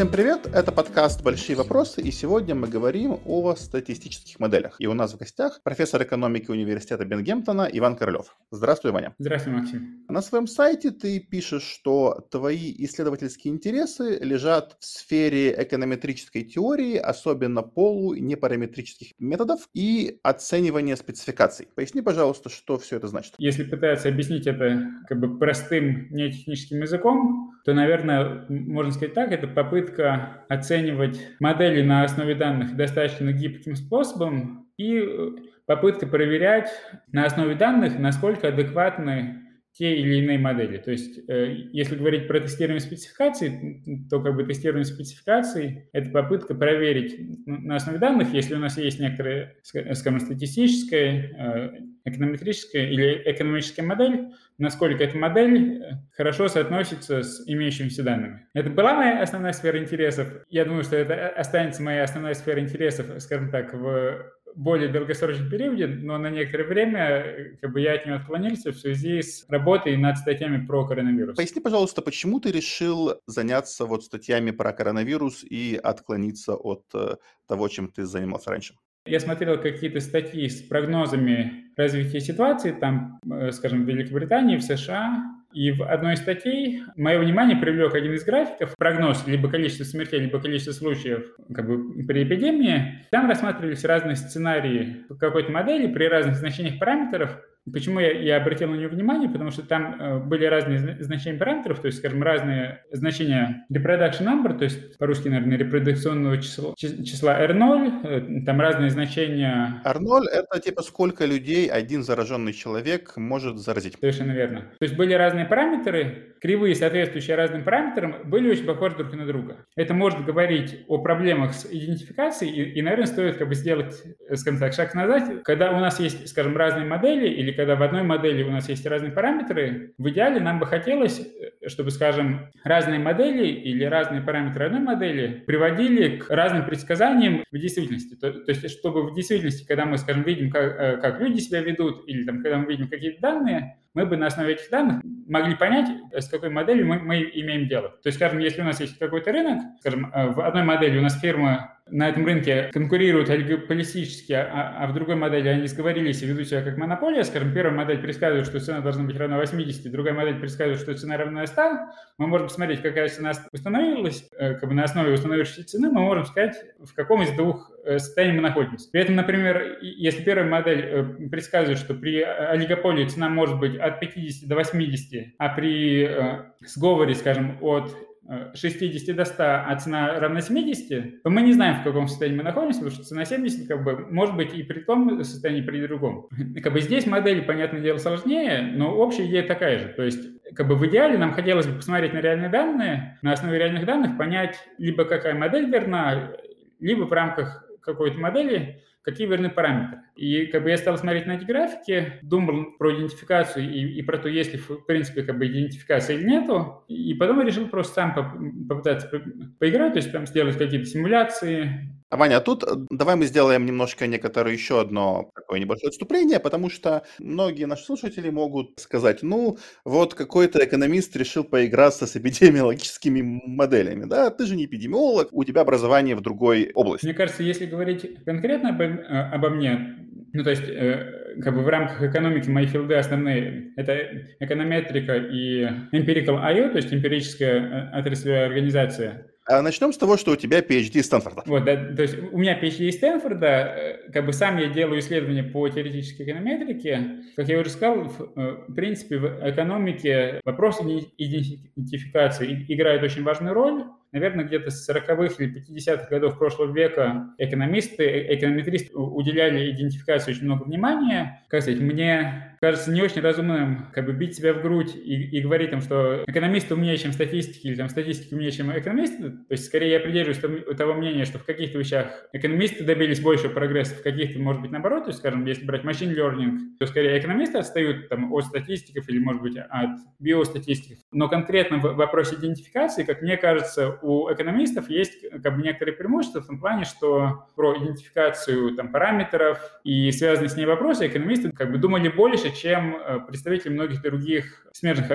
Всем привет, это подкаст «Большие вопросы», и сегодня мы говорим о статистических моделях. И у нас в гостях профессор экономики университета Бенгемптона Иван Королев. Здравствуй, Ваня. Здравствуй, Максим. На своем сайте ты пишешь, что твои исследовательские интересы лежат в сфере эконометрической теории, особенно полу непараметрических методов и оценивания спецификаций. Поясни, пожалуйста, что все это значит. Если пытаться объяснить это как бы простым, нетехническим языком, то, наверное, можно сказать так, это попытка оценивать модели на основе данных достаточно гибким способом и э, попытка проверять на основе данных, насколько адекватны те или иные модели. То есть, э, если говорить про тестирование спецификаций, то как бы тестирование спецификаций – это попытка проверить на основе данных, если у нас есть некоторая, скажем, статистическая, э, эконометрическая или экономическая модель, насколько эта модель э, хорошо соотносится с имеющимися данными. Это была моя основная сфера интересов. Я думаю, что это останется моя основная сфера интересов, скажем так, в более долгосрочном периоде, но на некоторое время э, как бы я от него отклонился в связи с работой над статьями про коронавирус. Поясни, пожалуйста, почему ты решил заняться вот статьями про коронавирус и отклониться от э, того, чем ты занимался раньше? Я смотрел какие-то статьи с прогнозами развития ситуации, там, э, скажем, в Великобритании, в США, и в одной из статей мое внимание привлек один из графиков, прогноз либо количество смертей, либо количество случаев как бы, при эпидемии. Там рассматривались разные сценарии какой-то модели при разных значениях параметров, Почему я, я обратил на нее внимание? Потому что там э, были разные значения параметров, то есть, скажем, разные значения reproduction number, то есть по-русски, наверное, репродукционного числа, числа R0, э, там разные значения... R0 — это типа сколько людей один зараженный человек может заразить. Совершенно верно. То есть были разные параметры, кривые, соответствующие разным параметрам, были очень похожи друг на друга. Это может говорить о проблемах с идентификацией, и, и наверное, стоит как бы сделать, э, скажем так, шаг назад, когда у нас есть, скажем, разные модели или или когда в одной модели у нас есть разные параметры, в идеале нам бы хотелось, э, чтобы, скажем, разные модели или разные параметры одной модели приводили к разным предсказаниям в действительности. То, то есть, чтобы в действительности, когда мы, скажем, видим, как, э, как люди себя ведут, или там, когда мы видим какие-то данные, мы бы на основе этих данных могли понять, с какой моделью мы, мы имеем дело. То есть, скажем, если у нас есть какой-то рынок, скажем, э, в одной модели у нас фирма на этом рынке конкурируют олигополистически, а, а в другой модели они сговорились и ведут себя как монополия, скажем, первая модель предсказывает, что цена должна быть равна 80, другая модель предсказывает, что цена равна 100, мы можем посмотреть, какая цена установилась, э, как бы на основе установившейся цены мы можем сказать, в каком из двух э, состояний мы находимся. При этом, например, если первая модель э, предсказывает, что при олигополии цена может быть от 50 до 80, а при сговоре, скажем, от 60 до 100, а цена равна 70, то мы не знаем, в каком состоянии мы находимся, потому что цена 70 как бы может быть и при том состоянии, при другом. Как бы здесь модель, понятное дело, сложнее, но общая идея такая же. То есть как бы в идеале нам хотелось бы посмотреть на реальные данные, на основе реальных данных понять, либо какая модель верна, либо в рамках какой-то модели какие верны параметры. И как бы я стал смотреть на эти графики, думал про идентификацию и, и про то, есть ли в принципе как бы идентификация или нету, и потом я решил просто сам попытаться поиграть, то есть там сделать какие-то симуляции, Ваня, а тут э, давай мы сделаем немножко некоторое еще одно такое небольшое отступление, потому что многие наши слушатели могут сказать, ну, вот какой-то экономист решил поиграться с эпидемиологическими моделями, да, ты же не эпидемиолог, у тебя образование в другой области. Мне кажется, если говорить конкретно обо, э, обо мне, ну, то есть, э, как бы в рамках экономики мои филды основные – это эконометрика и empirical IO, то есть эмпирическая отраслевая организация. А начнем с того, что у тебя PhD из Стэнфорда. Вот, да, то есть у меня PhD из Стэнфорда, э, как бы сам я делаю исследования по теоретической эконометрике. Как я уже сказал, в, э, в принципе, в экономике вопрос идентификации играет очень важную роль. Наверное, где-то с 40-х или 50-х годов прошлого века экономисты, э, эконометристы уделяли идентификации очень много внимания. Как сказать, мне кажется не очень разумным как бы бить себя в грудь и, и говорить, там, что экономисты умнее, чем статистики, или там, статистики умнее, чем экономисты. То есть, скорее, я придерживаюсь того мнения, что в каких-то вещах экономисты добились большего прогресса, в каких-то, может быть, наоборот. То есть, скажем, если брать machine learning, то скорее экономисты отстают там, от статистиков или, может быть, от биостатистиков. Но конкретно в вопросе идентификации, как мне кажется, у экономистов есть как бы некоторые преимущества в том плане, что про идентификацию там, параметров и связанные с ней вопросы экономисты как бы думали больше, чем представители многих других смежных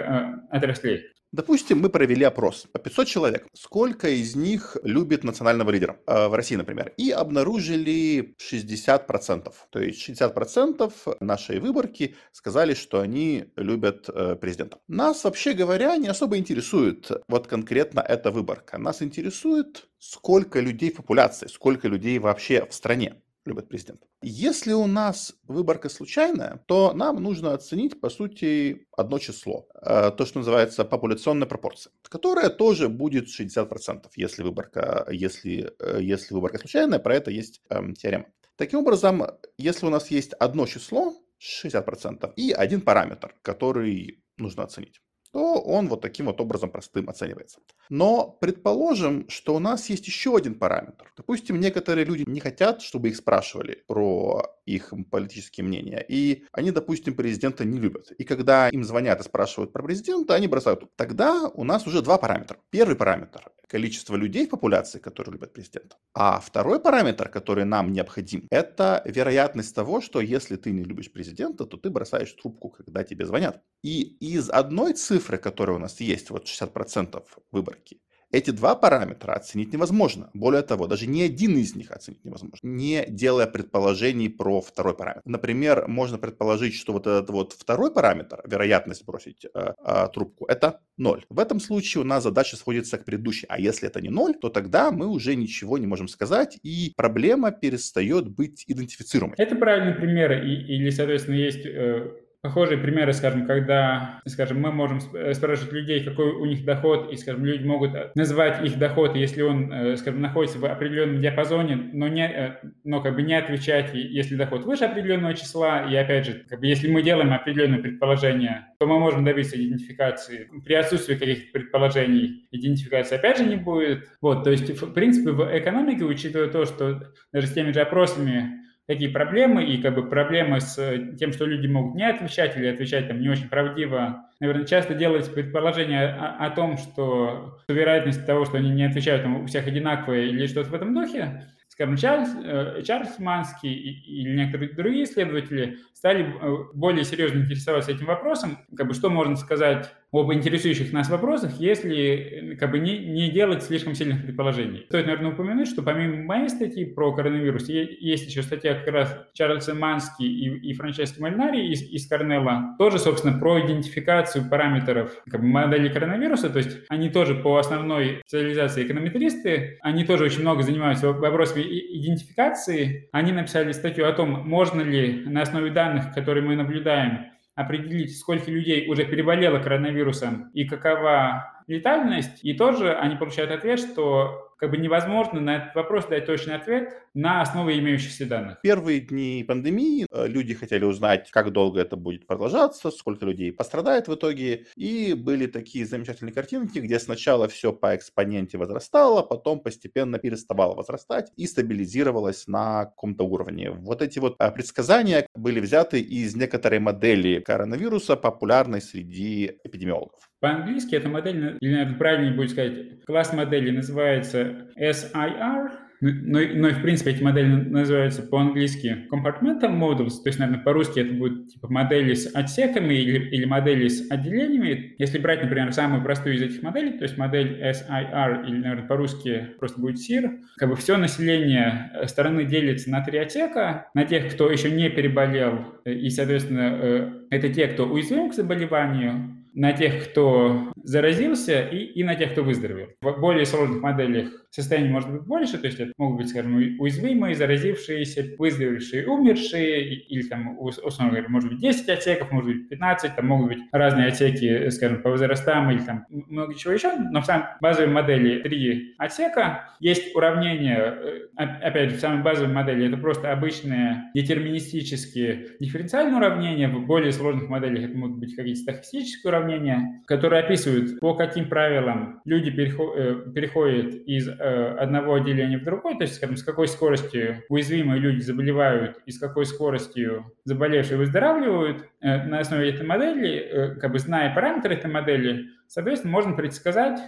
отраслей. Допустим, мы провели опрос по 500 человек. Сколько из них любит национального лидера э, в России, например? И обнаружили 60%. То есть 60% нашей выборки сказали, что они любят э, президента. Нас, вообще говоря, не особо интересует вот конкретно эта выборка. Нас интересует, сколько людей в популяции, сколько людей вообще в стране любят президента. Если у нас выборка случайная, то нам нужно оценить, по сути, одно число. Э, то, что называется популяционная пропорция, которая тоже будет 60%, если выборка, если, э, если выборка случайная, про это есть эм, теорема. Таким образом, если у нас есть одно число, 60%, и один параметр, который нужно оценить то он вот таким вот образом простым оценивается. Но предположим, что у нас есть еще один параметр. Допустим, некоторые люди не хотят, чтобы их спрашивали про их политические мнения, и они, допустим, президента не любят. И когда им звонят и спрашивают про президента, они бросают. Тогда у нас уже два параметра. Первый параметр – количество людей в популяции, которые любят президента. А второй параметр, который нам необходим, это вероятность того, что если ты не любишь президента, то ты бросаешь трубку, когда тебе звонят. И из одной цифры, которая у нас есть, вот 60% выборки, эти два параметра оценить невозможно. Более того, даже ни один из них оценить невозможно, не делая предположений про второй параметр. Например, можно предположить, что вот этот вот второй параметр, вероятность бросить э, э, трубку, это ноль. В этом случае у нас задача сводится к предыдущей. А если это не ноль, то тогда мы уже ничего не можем сказать, и проблема перестает быть идентифицируемой. Это правильный пример, и, или, соответственно, есть э похожие примеры, скажем, когда, скажем, мы можем э, спрашивать людей, какой у них доход, и, скажем, люди могут назвать их доход, если он, э, скажем, находится в определенном диапазоне, но, не, э, но как бы не отвечать, если доход выше определенного числа, и опять же, как бы, если мы делаем определенное предположение, то мы можем добиться идентификации. При отсутствии каких-то предположений идентификации опять же не будет. Вот, то есть, в принципе, в экономике, учитывая то, что даже с теми же опросами такие проблемы, и как бы проблемы с э, тем, что люди могут не отвечать или отвечать там не очень правдиво. Наверное, часто делается предположение о, о том, что вероятность того, что они не отвечают там, у всех одинаковая или что-то в этом духе, скажем, Чарльз, э, Чарльз Манский или некоторые другие исследователи стали э, более серьезно интересоваться этим вопросом, как бы что можно сказать об интересующих нас вопросах, если э, как бы не, не делать слишком сильных предположений. Стоит, наверное, упомянуть, что помимо моей статьи про коронавирус, есть еще статья как раз Чарльза Мански и, и Франческо Мальнари из, из Корнелла, тоже, собственно, про идентификацию параметров как бы, модели коронавируса, то есть они тоже по основной специализации эконометристы, они тоже очень много занимаются вопросами идентификации. Они написали статью о том, можно ли на основе данных, которые мы наблюдаем, определить, сколько людей уже переболело коронавирусом и какова летальность. И тоже они получают ответ, что как бы невозможно на этот вопрос дать точный ответ на основе имеющихся данных. Первые дни пандемии э, люди хотели узнать, как долго это будет продолжаться, сколько людей пострадает в итоге. И были такие замечательные картинки, где сначала все по экспоненте возрастало, потом постепенно переставало возрастать и стабилизировалось на каком-то уровне. Вот эти вот э, предсказания были взяты из некоторой модели коронавируса, популярной среди эпидемиологов. По-английски эта модель, или, наверное, правильнее будет сказать, класс модели называется SIR, но, но в принципе эти модели называются по-английски compartmental models, то есть, наверное, по-русски это будет типа модели с отсеками или, или модели с отделениями. Если брать, например, самую простую из этих моделей, то есть модель SIR или, наверное, по-русски просто будет SIR, как бы все население э, страны делится на три отсека, на тех, кто еще не переболел, э, и, соответственно, э, это те, кто уязвим к заболеванию, на тех, кто заразился, и, и на тех, кто выздоровел. В более сложных моделях состояние может быть больше, то есть это могут быть, скажем, уязвимые, заразившиеся, выздоровевшие, умершие, или там, условно говоря, может быть 10 отсеков, может быть 15, там могут быть разные отсеки, скажем, по возрастам или там много чего еще, но в самой базовой модели три отсека. Есть уравнение, э, опять же, в самой базовой модели это просто обычные детерминистические дифференциальные уравнения, в более сложных моделях это могут быть какие-то стахастические уравнения, которые описывают, по каким правилам люди э, переходят из Э, одного отделения в другое, то есть, скажем, с какой скоростью уязвимые люди заболевают и с какой скоростью заболевшие выздоравливают, э, на основе этой модели, э, как бы зная параметры этой модели, соответственно, можно предсказать,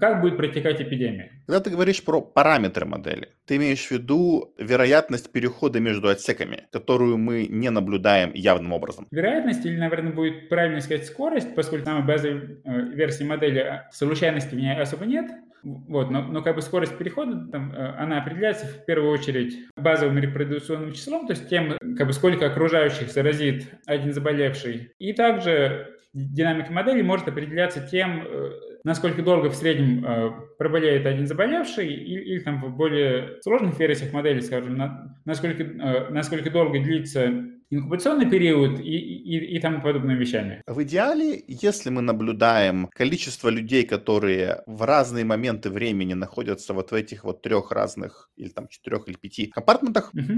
как будет протекать эпидемия. Когда ты говоришь про параметры модели, ты имеешь в виду вероятность перехода между отсеками, которую мы не наблюдаем явным образом? Вероятность, или, наверное, будет правильно сказать скорость, поскольку самой базовой э, версии модели а, случайности в ней особо нет, вот, но, но как бы скорость перехода, там, э, она определяется в первую очередь базовым репродукционным числом, то есть тем, как бы сколько окружающих заразит один заболевший. И также динамика модели может определяться тем, э, насколько долго в среднем э, проболеет один заболевший, или, или там в более сложных версиях модели, скажем, на, насколько, э, насколько долго длится инкубационный период и, и, и тому подобными вещами. В идеале, если мы наблюдаем количество людей, которые в разные моменты времени находятся вот в этих вот трех разных, или там четырех или пяти компартментах, угу.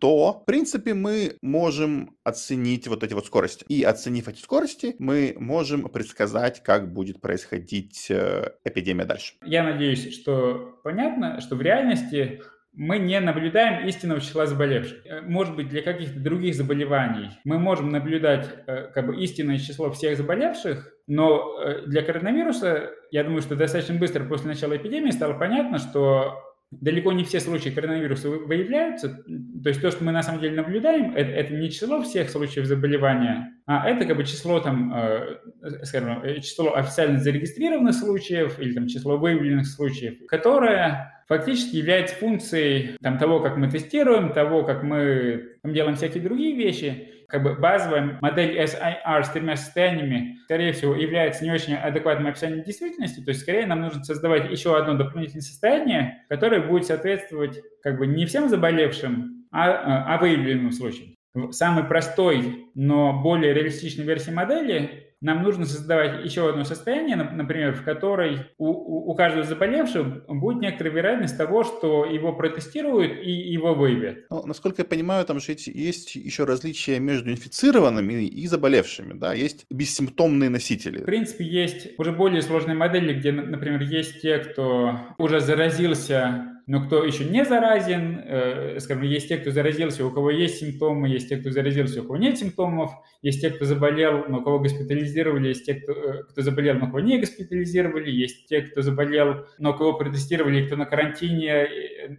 то, в принципе, мы можем оценить вот эти вот скорости. И оценив эти скорости, мы можем предсказать, как будет происходить э, эпидемия дальше. Я надеюсь, что понятно, что в реальности мы не наблюдаем истинного числа заболевших. Э, может быть, для каких-то других заболеваний мы можем наблюдать э, как бы истинное число всех заболевших, но э, для коронавируса, я думаю, что достаточно быстро после начала эпидемии стало понятно, что далеко не все случаи коронавируса выявляются. То есть то, что мы на самом деле наблюдаем, это, это не число всех случаев заболевания, а это как бы число там, э, скажем, число официально зарегистрированных случаев или там число выявленных случаев, которое фактически является функцией там, того, как мы тестируем, того, как мы там, делаем всякие другие вещи. Как бы базовая модель SIR с тремя состояниями, скорее всего, является не очень адекватным описанием действительности, то есть скорее нам нужно создавать еще одно дополнительное состояние, которое будет соответствовать как бы не всем заболевшим, а, а выявленным случаям. В самой простой, но более реалистичной версии модели нам нужно создавать еще одно состояние, например, в которой у, у, каждого заболевшего будет некоторая вероятность того, что его протестируют и его выявят. Ну, насколько я понимаю, там же есть еще различия между инфицированными и заболевшими, да, есть бессимптомные носители. В принципе, есть уже более сложные модели, где, например, есть те, кто уже заразился но кто еще не заразен, э, скажем, есть те, кто заразился, у кого есть симптомы, есть те, кто заразился, у кого нет симптомов, есть те, кто заболел, но кого госпитализировали, есть те, кто, э, кто заболел, но кого не госпитализировали, есть те, кто заболел, но кого протестировали, кто на карантине,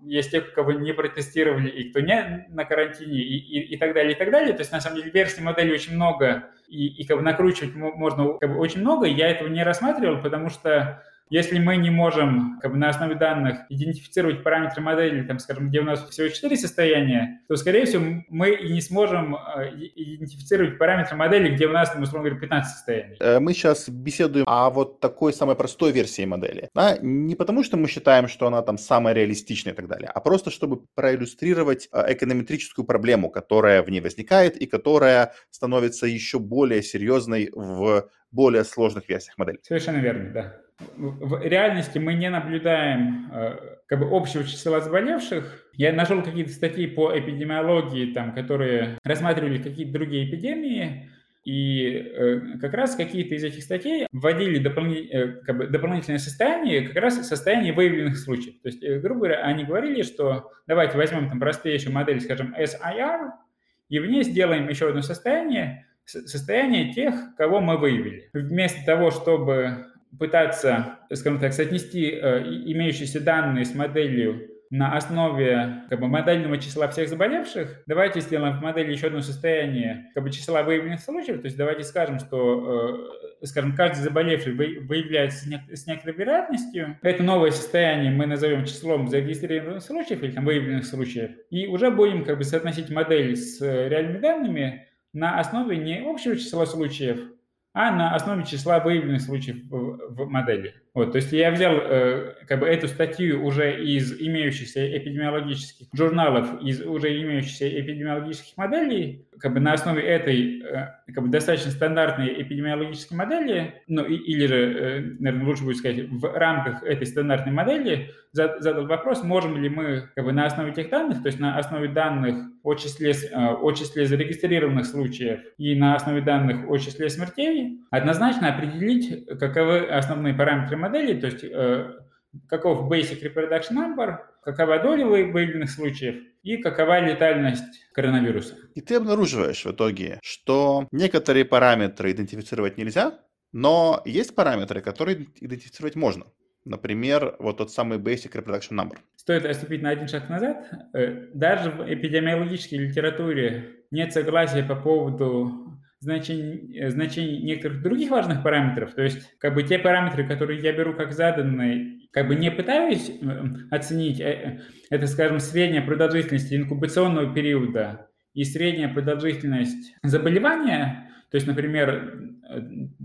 есть те, кого не протестировали, и кто не на карантине, и, и, и так далее, и так далее. То есть, на самом деле, версий модели очень много, и, и как бы накручивать можно как бы, очень много, я этого не рассматривал, потому что если мы не можем как бы, на основе данных идентифицировать параметры модели, там, скажем, где у нас всего 4 состояния, то, скорее всего, мы и не сможем э, идентифицировать параметры модели, где у нас, там, условно говоря, 15 состояний. Э, мы сейчас беседуем о вот такой самой простой версии модели. Да? Не потому, что мы считаем, что она там самая реалистичная и так далее, а просто чтобы проиллюстрировать э, эконометрическую проблему, которая в ней возникает и которая становится еще более серьезной в более сложных версиях модели. Совершенно верно, да в реальности мы не наблюдаем э, как бы общего числа заболевших. Я нашел какие-то статьи по эпидемиологии, там, которые рассматривали какие-то другие эпидемии, и э, как раз какие-то из этих статей вводили дополни, э, как бы дополнительное состояние, как раз состояние выявленных случаев. То есть, грубо говоря, они говорили, что давайте возьмем там простейшую модель, скажем, SIR, и в ней сделаем еще одно состояние, состояние тех, кого мы выявили. Вместо того, чтобы пытаться, скажем так, соотнести э, имеющиеся данные с моделью на основе как бы, модельного числа всех заболевших, давайте сделаем в модели еще одно состояние как бы, числа выявленных случаев, то есть давайте скажем, что э, скажем, каждый заболевший выявляется с некоторой вероятностью. Это новое состояние мы назовем числом зарегистрированных случаев или там, выявленных случаев, и уже будем как бы, соотносить модель с э, реальными данными на основе не общего числа случаев, а на основе числа выявленных случаев в, модели. Вот, то есть я взял э, как бы эту статью уже из имеющихся эпидемиологических журналов, из уже имеющихся эпидемиологических моделей, как бы на основе этой э, как бы достаточно стандартной эпидемиологической модели, ну и, или же, э, наверное, лучше будет сказать, в рамках этой стандартной модели задал вопрос, можем ли мы как бы на основе этих данных, то есть на основе данных о числе, э, о числе зарегистрированных случаев и на основе данных о числе смертей однозначно определить, каковы основные параметры модели, то есть э, каков basic reproduction number, какова доля выявленных случаев и какова летальность коронавируса. И ты обнаруживаешь в итоге, что некоторые параметры идентифицировать нельзя, Но есть параметры, которые идентифицировать можно. Например, вот тот самый Basic Reproduction Number. Стоит отступить на один шаг назад. Э, даже в эпидемиологической литературе нет согласия по поводу значений, э, значений некоторых других важных параметров. То есть, как бы те параметры, которые я беру как заданные, как бы не пытаюсь э, оценить, это, скажем, средняя продолжительность инкубационного периода и средняя продолжительность заболевания, то есть, например, Э,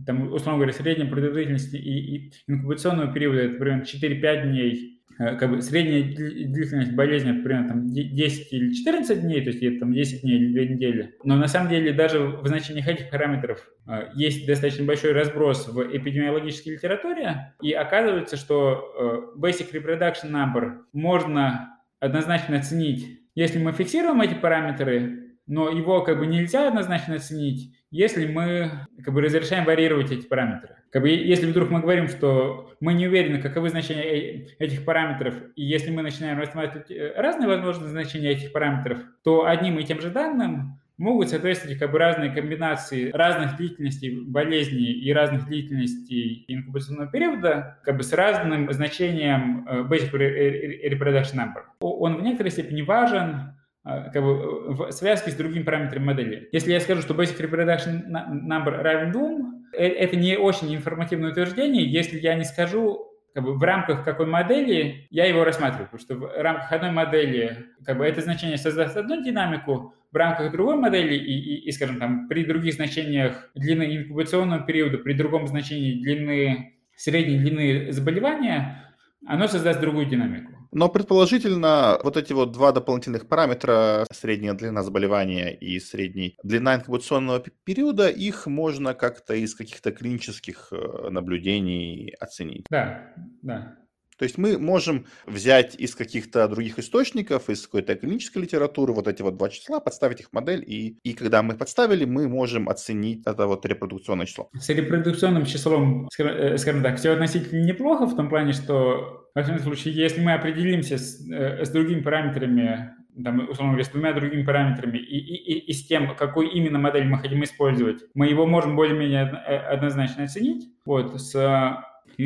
там, условно говоря, средняя продолжительность и, и инкубационного периода это примерно 4-5 дней, э, как бы средняя длительность болезни это примерно там, 10 или 14 дней, то есть это там 10 дней или 2 недели. Но на самом деле даже в значениях этих параметров э, есть достаточно большой разброс в эпидемиологической литературе, и оказывается, что basic reproduction number можно однозначно оценить, если мы фиксируем эти параметры, но его как бы нельзя однозначно оценить, если мы как бы разрешаем варьировать эти параметры. Как бы, если вдруг мы говорим, что мы не уверены, каковы значения э, этих параметров, и если мы начинаем рассматривать э, разные возможные значения этих параметров, то одним и тем же данным могут соответствовать как бы разные комбинации разных длительностей болезни и разных длительностей инкубационного периода как бы с разным значением э, basic reproduction number. Он в некоторой степени важен, как бы в связке с другими параметрами модели. Если я скажу, что basic reproduction number равен 2, э, это не очень информативное утверждение, если я не скажу, как бы в рамках какой модели я его рассматриваю, потому что в рамках одной модели как бы это значение создаст одну динамику, в рамках другой модели и, и, и, скажем, там при других значениях длины инкубационного периода, при другом значении длины средней длины заболевания, оно создаст другую динамику. Но предположительно вот эти вот два дополнительных параметра, средняя длина заболевания и средняя длина инкубационного периода, их можно как-то из каких-то клинических э, наблюдений оценить. Да, да. То есть мы можем взять из каких-то других источников, из какой-то клинической литературы вот эти вот два числа, подставить их в модель, и, и когда мы подставили, мы можем оценить это вот репродукционное число. С репродукционным числом, э, скажем так, все относительно неплохо в том плане, что во всяком случае, если мы определимся с, э, с другими параметрами, там, условно говоря, с двумя другими параметрами и, и, и, и с тем, какую именно модель мы хотим использовать, мы его можем более-менее э, однозначно оценить. Вот, с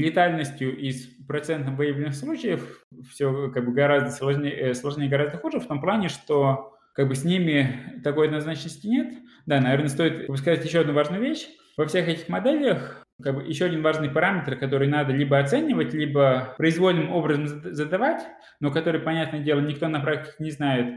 летальностью из процентных выявленных случаев все как бы гораздо сложнее, э, сложнее гораздо хуже в том плане, что как бы с ними такой однозначности нет. Да, наверное, стоит сказать еще одну важную вещь. Во всех этих моделях как бы еще один важный параметр, который надо либо оценивать, либо произвольным образом задавать, но который, понятное дело, никто на практике не знает,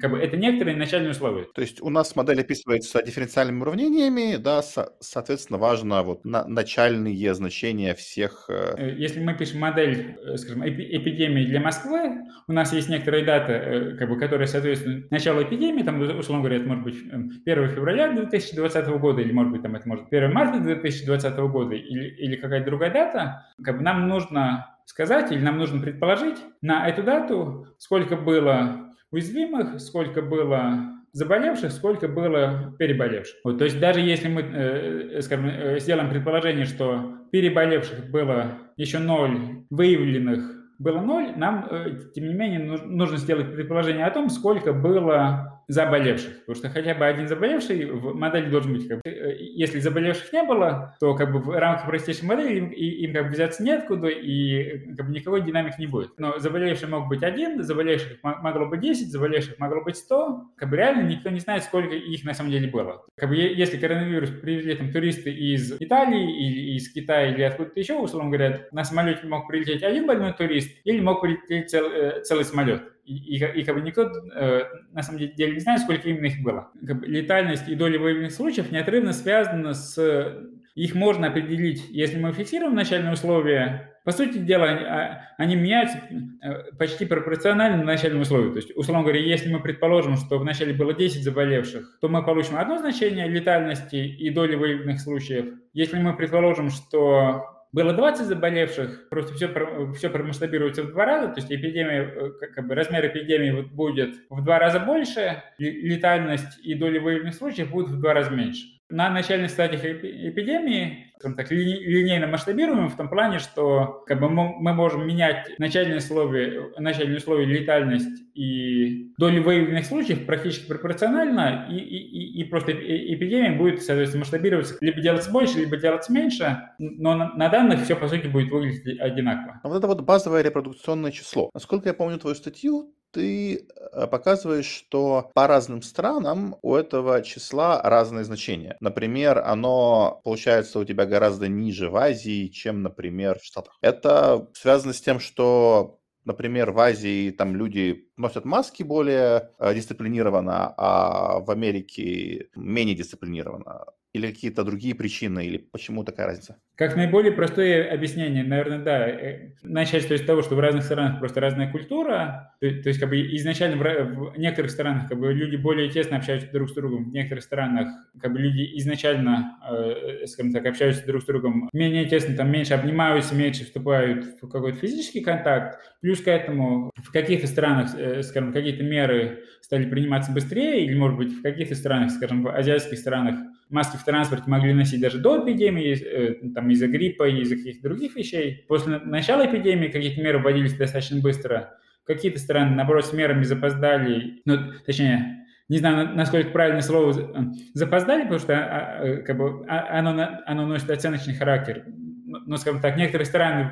как бы это некоторые начальные условия. То есть у нас модель описывается дифференциальными уравнениями, да, со- соответственно, важно вот на- начальные значения всех... Э, э, если мы пишем модель, э, скажем, эпи- эпидемии для Москвы, у нас есть некоторые даты, как бы, которые соответствуют началу эпидемии, там, условно говоря, это может быть 1 февраля 2020 года, или, может быть, там, это может быть 1 марта 2020 года, или, или какая-то другая дата, как бы нам нужно сказать или нам нужно предположить на эту дату, сколько было уязвимых, сколько было заболевших, сколько было переболевших. Вот, то есть даже если мы, э, скажем, э, сделаем предположение, что переболевших было еще ноль, выявленных было ноль, нам, э, тем не менее, нужно сделать предположение о том, сколько было заболевших. Потому что хотя бы один заболевший в модели должен быть. Как бы, э, если заболевших не было, то как бы в рамках простейшей модели им, им как бы взяться неоткуда, и как бы никакой динамик не будет. Но заболевший мог быть один, заболевших могло быть 10, заболевших могло быть 100. Как бы реально никто не знает, сколько их на самом деле было. Как бы если коронавирус привезли там туристы из Италии или из Китая или откуда-то еще, условно говоря, на самолете мог прилететь один больной турист или мог прилететь цел, э, целый самолет и, и, и как бы никто э, на самом деле не знает, сколько именно их было. Как бы летальность и доля выявленных случаев неотрывно связана с... Их можно определить, если мы фиксируем начальные условия. По сути дела, они, а, меняются э, почти пропорционально начальным условиям. То есть, условно говоря, если мы предположим, что вначале было 10 заболевших, то мы получим одно значение летальности и доли выявленных случаев. Если мы предположим, что было 20 заболевших, просто все, все промасштабируется в два раза, то есть эпидемия, э, как бы размер эпидемии вот будет в два раза больше, летальность и доля выявленных случаев будут в два раза меньше. на начальных стадиях эпидемии, скажем так, линейно масштабируемым в том плане, что как бы, мы можем менять начальные условия, начальные условия летальность и долю выявленных случаев практически пропорционально, и, и, и просто эпидемия будет, соответственно, масштабироваться, либо делаться больше, либо делаться меньше, но на, на данных все, по сути, будет выглядеть одинаково. А вот это вот базовое репродукционное число. Насколько я помню твою статью, ты э, показываешь, что по разным странам у этого числа разные значения. Например, оно получается у тебя гораздо ниже в Азии, чем, например, в Штатах. Это связано с тем, что Например, в Азии там люди носят маски более э, дисциплинированно, а в Америке менее дисциплинированно. Или какие-то другие причины, или почему такая разница? Как наиболее простое объяснение, наверное, да. Э, начать с того, что в разных странах просто разная культура. То, то есть, как бы изначально в, в некоторых странах как бы люди более тесно общаются друг с другом, в некоторых странах как бы люди изначально, э, скажем так, общаются друг с другом менее тесно, там меньше обнимаются, меньше вступают в какой-то физический контакт. Плюс к этому в каких-то странах, э, скажем, какие-то меры стали приниматься быстрее, или, может быть, в каких-то странах, скажем, в азиатских странах маски в транспорте могли носить даже до эпидемии, э, там из-за гриппа и из-за каких-то других вещей. После начала эпидемии какие-то меры вводились достаточно быстро. Какие-то страны, наоборот, с мерами запоздали, ну, точнее, не знаю, насколько правильное слово э, запоздали, потому что а, а, как бы, а, оно, оно носит оценочный характер. Но, скажем так, некоторые страны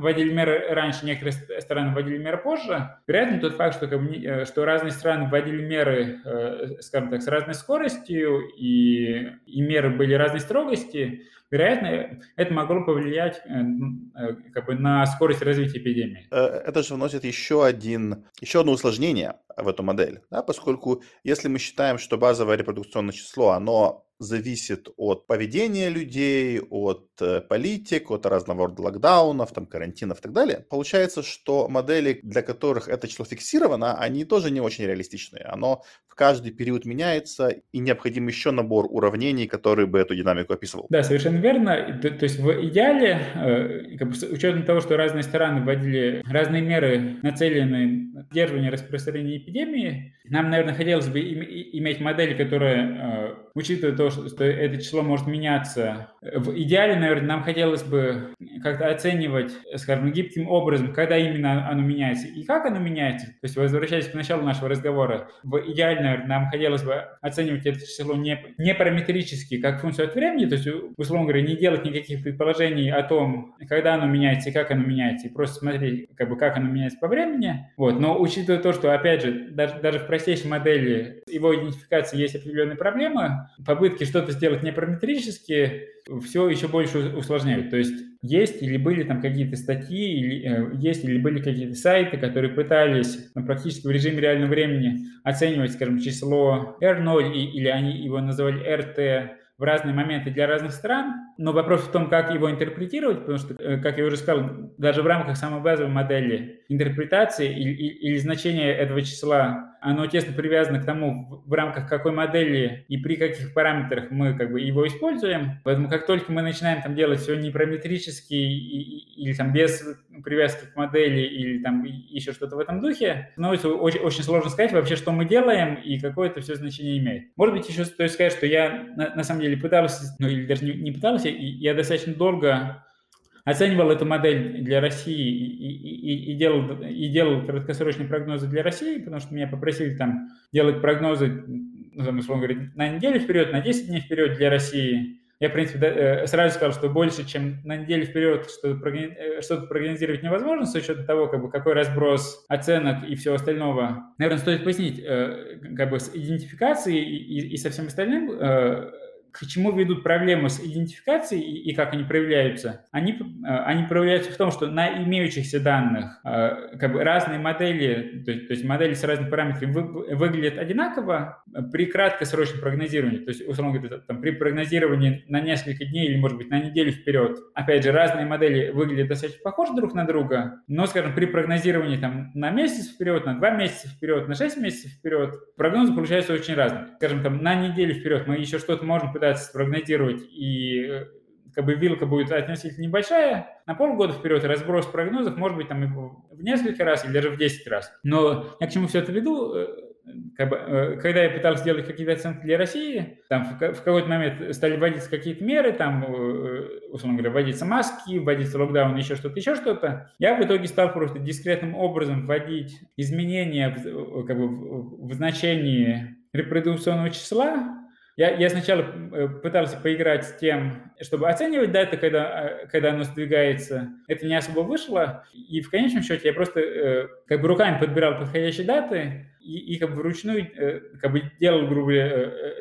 вводили меры раньше, некоторые страны вводили меры позже. Вероятно, тот факт, что, э, что разные страны вводили меры, э, скажем так, с разной скоростью, и, и меры были разной строгости, вероятно, это могло повлиять э, как бы, на скорость развития эпидемии. Это же вносит еще, один, еще одно усложнение в эту модель, да, поскольку если мы считаем, что базовое репродукционное число, оно зависит от поведения людей, от э, политик, от разного рода локдаунов, там, карантинов и так далее. Получается, что модели, для которых это число фиксировано, они тоже не очень реалистичные. Оно каждый период меняется, и необходим еще набор уравнений, который бы эту динамику описывал. Да, совершенно верно. То, то есть в идеале, э, как бы, с учетом того, что разные страны вводили разные меры, нацеленные на сдерживание распространения эпидемии, нам, наверное, хотелось бы иметь модель, которая, э, учитывая то, что, это число может меняться. В идеале, наверное, нам хотелось бы как-то оценивать, скажем, гибким образом, когда именно оно меняется и как оно меняется. То есть, возвращаясь к началу нашего разговора, в идеале, наверное, нам хотелось бы оценивать это число не, не параметрически, как функцию от времени, то есть, условно говоря, не делать никаких предположений о том, когда оно меняется и как оно меняется, и просто смотреть, как бы, как оно меняется по времени. Вот. Но учитывая то, что, опять же, даже, даже в простейшей модели его идентификации есть определенные проблемы, попытки что-то сделать непараметрически все еще больше усложняют. То есть есть или были там какие-то статьи, или, э, есть или были какие-то сайты, которые пытались ну, практически в режиме реального времени оценивать, скажем, число R0, и, или они его называли RT в разные моменты для разных стран, но вопрос в том, как его интерпретировать, потому что, э, как я уже сказал, даже в рамках самой базовой модели интерпретации или, или значения этого числа оно тесно привязано к тому, в рамках какой модели и при каких параметрах мы как бы его используем. Поэтому как только мы начинаем там делать все непараметрически или там без привязки к модели или там еще что-то в этом духе, становится очень, очень сложно сказать вообще, что мы делаем и какое это все значение имеет. Может быть, еще стоит сказать, что я на, на самом деле пытался, ну или даже не, не пытался, я достаточно долго оценивал эту модель для России и, и, и, делал, и делал краткосрочные прогнозы для России, потому что меня попросили там делать прогнозы, ну, там, условно говоря, на неделю вперед, на 10 дней вперед для России. Я, в принципе, э, сразу сказал, что больше, чем на неделю вперед э, что-то прогнозировать невозможно с учетом того, как бы, какой разброс оценок и всего остального. Наверное, стоит пояснить, э, как бы с идентификацией и, и, и со всем остальным к чему ведут проблемы с идентификацией и, как они проявляются? Они, э, они проявляются в том, что на имеющихся данных э, как бы разные модели, то есть, то есть модели с разными параметрами вы, выглядят одинаково при краткосрочном прогнозировании. То есть, условно говоря, там, при прогнозировании на несколько дней или, может быть, на неделю вперед. Опять же, разные модели выглядят достаточно похожи друг на друга, но, скажем, при прогнозировании там, на месяц вперед, на два месяца вперед, на шесть месяцев вперед, прогнозы получаются очень разные. Скажем, там, на неделю вперед мы еще что-то можем пытаться спрогнозировать, и э, как бы вилка будет относительно небольшая, на полгода вперед разброс прогнозов может быть там в несколько раз или даже в 10 раз. Но я к чему все это веду? Э, как бы, э, когда я пытался сделать какие-то оценки для России, там в, в какой-то момент стали вводиться какие-то меры, там, условно говоря, вводиться маски, вводиться локдаун, еще что-то, еще что-то, я в итоге стал просто дискретным образом вводить изменения в, как бы, в значении репродукционного числа, я, я сначала э, пытался поиграть с тем, чтобы оценивать даты, когда, э, когда оно сдвигается. Это не особо вышло. И в конечном счете я просто э, как бы руками подбирал подходящие даты и, и как бы вручную как бы делал, грубо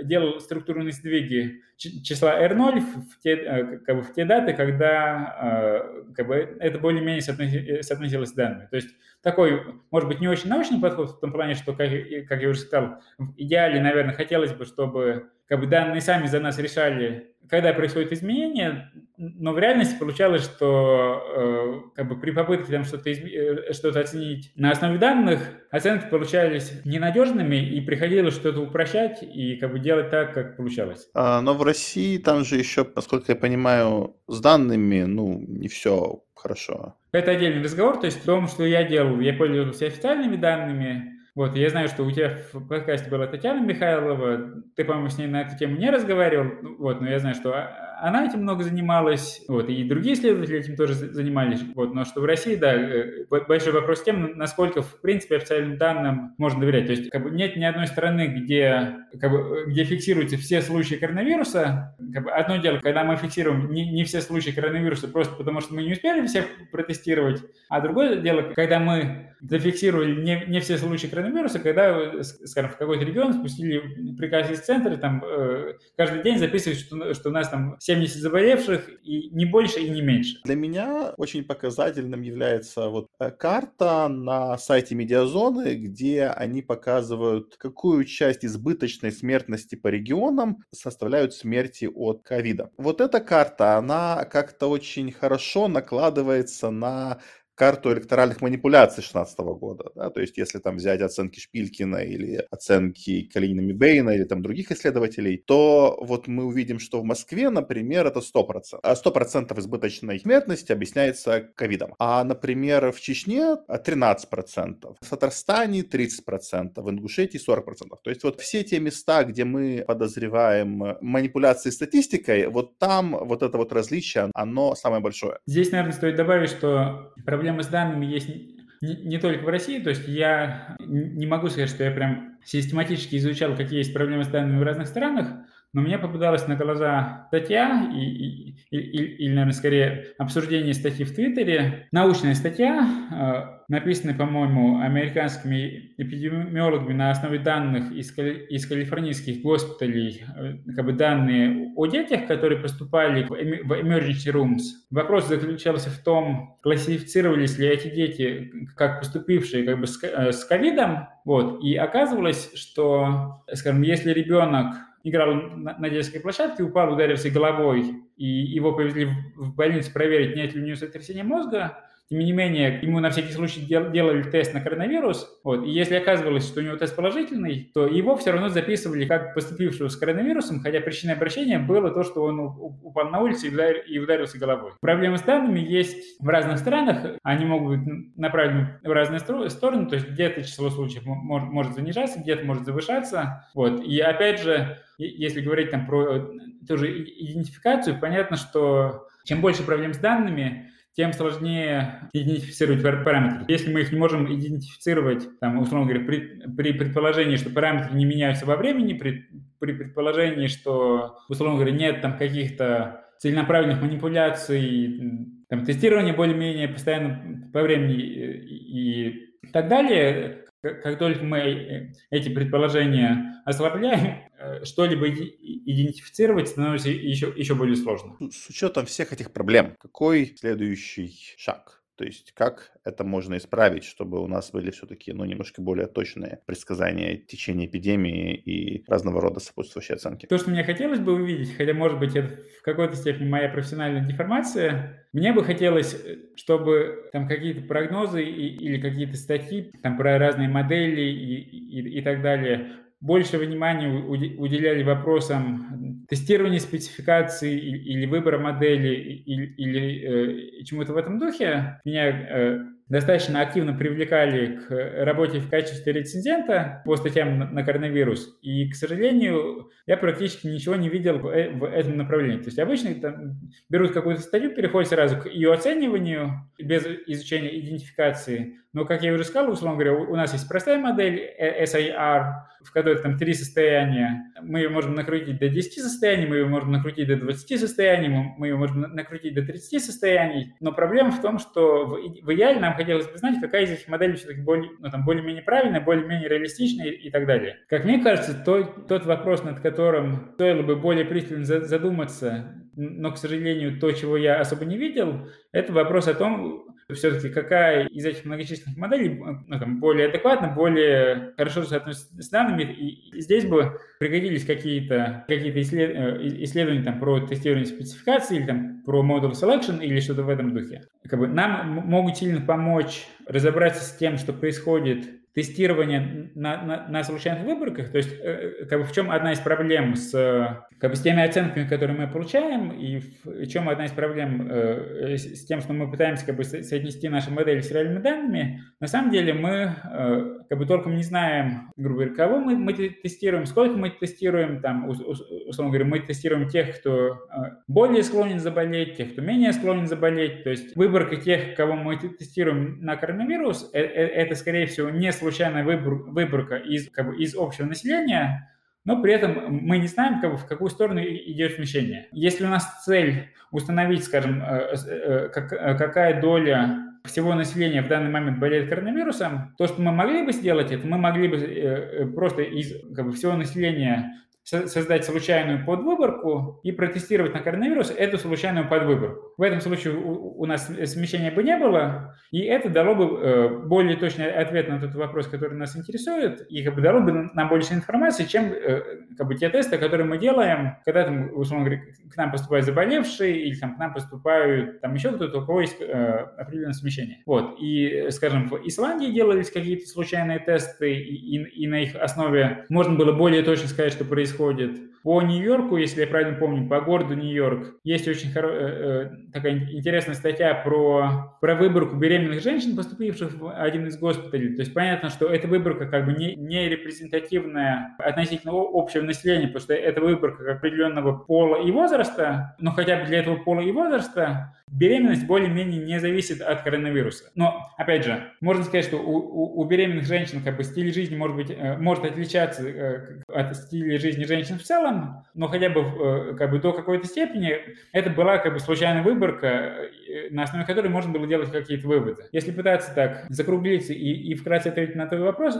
делал структурные сдвиги числа R0 в те, как бы в те даты, когда как бы это более-менее соотносилось с данными. То есть такой, может быть, не очень научный подход в том плане, что, как, как я уже сказал, в идеале, наверное, хотелось бы, чтобы как бы данные сами за нас решали, когда происходит изменение, но в реальности получалось, что э, как бы при попытке там что-то, изме... Э, что-то оценить на основе данных, оценки получались ненадежными, и приходилось что-то упрощать и как бы делать так, как получалось. А, но в России там же еще, насколько я понимаю, с данными, ну, не все хорошо. Это отдельный разговор, то есть в том, что я делал, я пользовался официальными данными, вот, я знаю, что у тебя в подкасте была Татьяна Михайлова, ты, по-моему, с ней на эту тему не разговаривал, вот, но я знаю, что она этим много занималась, вот, и другие исследователи этим тоже занимались, вот, но что в России, да, э, большой вопрос тем, насколько, в принципе, официальным данным можно доверять, то есть, как бы, нет ни одной страны, где, как бы, где фиксируются все случаи коронавируса, как бы, одно дело, когда мы фиксируем не, не все случаи коронавируса просто потому, что мы не успели всех протестировать, а другое дело, когда мы зафиксировали не, не все случаи коронавируса, когда, скажем, в какой-то регион спустили приказ из центра, там, э, каждый день записывают, что, что у нас там 70 заболевших, и не больше, и не меньше. Для меня очень показательным является вот э, карта на сайте Медиазоны, где они показывают, какую часть избыточной смертности по регионам составляют смерти от ковида. Вот эта карта, она как-то очень хорошо накладывается на карту электоральных манипуляций 2016 года. Да? То есть, если там взять оценки Шпилькина или оценки Калинина Бейна или там других исследователей, то вот мы увидим, что в Москве, например, это 100%. А 100% избыточной смертности объясняется ковидом. А, например, в Чечне 13%, в Татарстане 30%, в Ингушетии 40%. То есть вот все те места, где мы подозреваем манипуляции статистикой, вот там вот это вот различие, оно самое большое. Здесь, наверное, стоит добавить, что проблема проблемы с данными есть не, не только в России, то есть я не могу сказать, что я прям систематически изучал, какие есть проблемы с данными в разных странах, но мне попадалась на глаза статья, и, и, и, или, наверное, скорее обсуждение статьи в Твиттере, научная статья, э, написанная, по-моему, американскими эпидемиологами на основе данных из, из калифорнийских госпиталей, э, как бы данные о детях, которые поступали в, в emergency rooms. Вопрос заключался в том, классифицировались ли эти дети как поступившие как бы с э, ковидом, вот, и оказывалось, что, скажем, если ребенок играл на, на детской площадке, упал, ударился головой, и его повезли в, в больницу проверить, нет ли у него сотрясения мозга. Тем не менее, ему на всякий случай дел, делали тест на коронавирус, вот, и если оказывалось, что у него тест положительный, то его все равно записывали как поступившего с коронавирусом, хотя причиной обращения было то, что он упал на улице и, ударил, и ударился головой. Проблемы с данными есть в разных странах, они могут быть направлены в разные стороны, то есть где-то число случаев может, может занижаться, где-то может завышаться, вот, и опять же, если говорить там про э, ту же идентификацию, понятно, что чем больше проблем с данными, тем сложнее идентифицировать параметры. Если мы их не можем идентифицировать, там, условно говоря, при, при предположении, что параметры не меняются во времени, при, при предположении, что, условно говоря, нет там каких-то целенаправленных манипуляций, там, тестирование более-менее постоянно по времени и, и так далее, как только мы э, эти предположения ослабляем, э, что-либо идентифицировать становится еще, еще более сложно. С учетом всех этих проблем, какой следующий шаг? То есть как это можно исправить, чтобы у нас были все-таки ну, немножко более точные предсказания течения эпидемии и разного рода сопутствующие оценки? То, что мне хотелось бы увидеть, хотя, может быть, это в какой-то степени моя профессиональная деформация, мне бы хотелось, э, чтобы там какие-то прогнозы и, или какие-то статьи там, про разные модели и, и, и так далее больше внимания уделяли вопросам тестирования спецификации или выбора модели или, или э, чему-то в этом духе, меня э, достаточно активно привлекали к работе в качестве рецензента по статьям на коронавирус. И, к сожалению, я практически ничего не видел в, э, в этом направлении. То есть обычно там, берут какую-то статью, переходят сразу к ее оцениванию без изучения идентификации. Но, как я уже сказал, условно говоря, у нас есть простая модель э, SIR, в которой там три состояния. Мы ее можем накрутить до 10 состояний, мы ее можем накрутить до 20 состояний, мы ее можем накрутить до 30 состояний. Но проблема в том, что в идеале нам хотелось бы знать, какая этих моделей все-таки более, ну, там, более-менее правильная, более-менее реалистичная и так далее. Как мне кажется, то, тот вопрос, над которым стоило бы более пристально задуматься, но, к сожалению, то, чего я особо не видел, это вопрос о том, все-таки какая из этих многочисленных моделей ну, там, более адекватна, более хорошо соотносится с данными. И здесь бы пригодились какие-то какие исслед... Э, исследования там, про тестирование спецификации или там, про model selection или что-то в этом духе. Как бы, нам могут сильно помочь разобраться с тем, что происходит тестирование на, на, на случайных выборках, то есть э, как бы в чем одна из проблем с, как бы, с теми оценками, которые мы получаем, и в чем одна из проблем э, с тем, что мы пытаемся как бы соотнести наши модели с реальными данными, на самом деле мы э, как бы толком не знаем, грубо говоря, кого мы, мы тестируем, сколько мы тестируем, там, условно говоря, мы тестируем тех, кто э, более склонен заболеть, тех, кто менее склонен заболеть, то есть выборка тех, кого мы тестируем на коронавирус, э, это, скорее всего, не случайная выбор, выборка из, как бы, из общего населения, но при этом мы не знаем, как бы, в какую сторону идет смещение. Если у нас цель установить, скажем, какая доля всего населения в данный момент болеет коронавирусом, то, что мы могли бы сделать, это мы могли бы э, э, просто из как бы, всего населения создать случайную подвыборку и протестировать на коронавирус эту случайную подвыборку. В этом случае у, у нас смещения бы не было, и это дало бы э, более точный ответ на тот вопрос, который нас интересует, и как бы дало бы нам больше информации, чем э, как бы те тесты, которые мы делаем, когда там, условно говоря, к нам поступают заболевшие, или там к нам поступают там еще кто-то, у кого есть э, определенное смещение. Вот. И, скажем, в Исландии делались какие-то случайные тесты, и, и, и на их основе можно было более точно сказать, что происходит происходит. По Нью-Йорку, если я правильно помню, по городу Нью-Йорк, есть очень хоро... Э, э, такая интересная статья про, про выборку беременных женщин, поступивших в один из госпиталей. То есть понятно, что эта выборка как бы не, не репрезентативная относительно общего населения, потому что это выборка определенного пола и возраста, но хотя бы для этого пола и возраста беременность более-менее не зависит от коронавируса. Но, опять же, можно сказать, что у, у, у беременных женщин как бы стиль жизни может быть э, может отличаться э, от стиля жизни женщин в целом, но хотя бы э, как бы до какой-то степени это была как бы случайная выборка, на основе которой можно было делать какие-то выводы. Если пытаться так закруглиться и, и вкратце ответить на твой вопрос,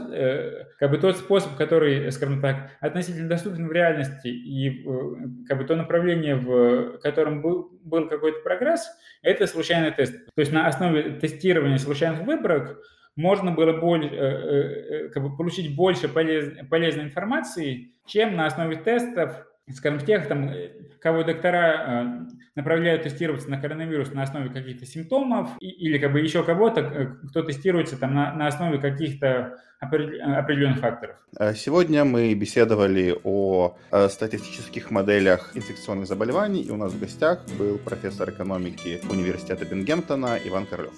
как бы тот способ, который, скажем так, относительно доступен в реальности и как бы то направление, в котором был, был какой-то прогресс, это случайный тест. То есть на основе тестирования случайных выборок можно было более, э, э, как бы получить больше полез, полезной информации, чем на основе тестов, скажем, тех, там, кого доктора направляют тестироваться на коронавирус на основе каких-то симптомов или как бы еще кого-то, кто тестируется там на, на основе каких-то определенных факторов. Э, сегодня мы беседовали о э, статистических моделях инфекционных заболеваний, и у нас в гостях был профессор экономики Университета Бенгемптона Иван Королев.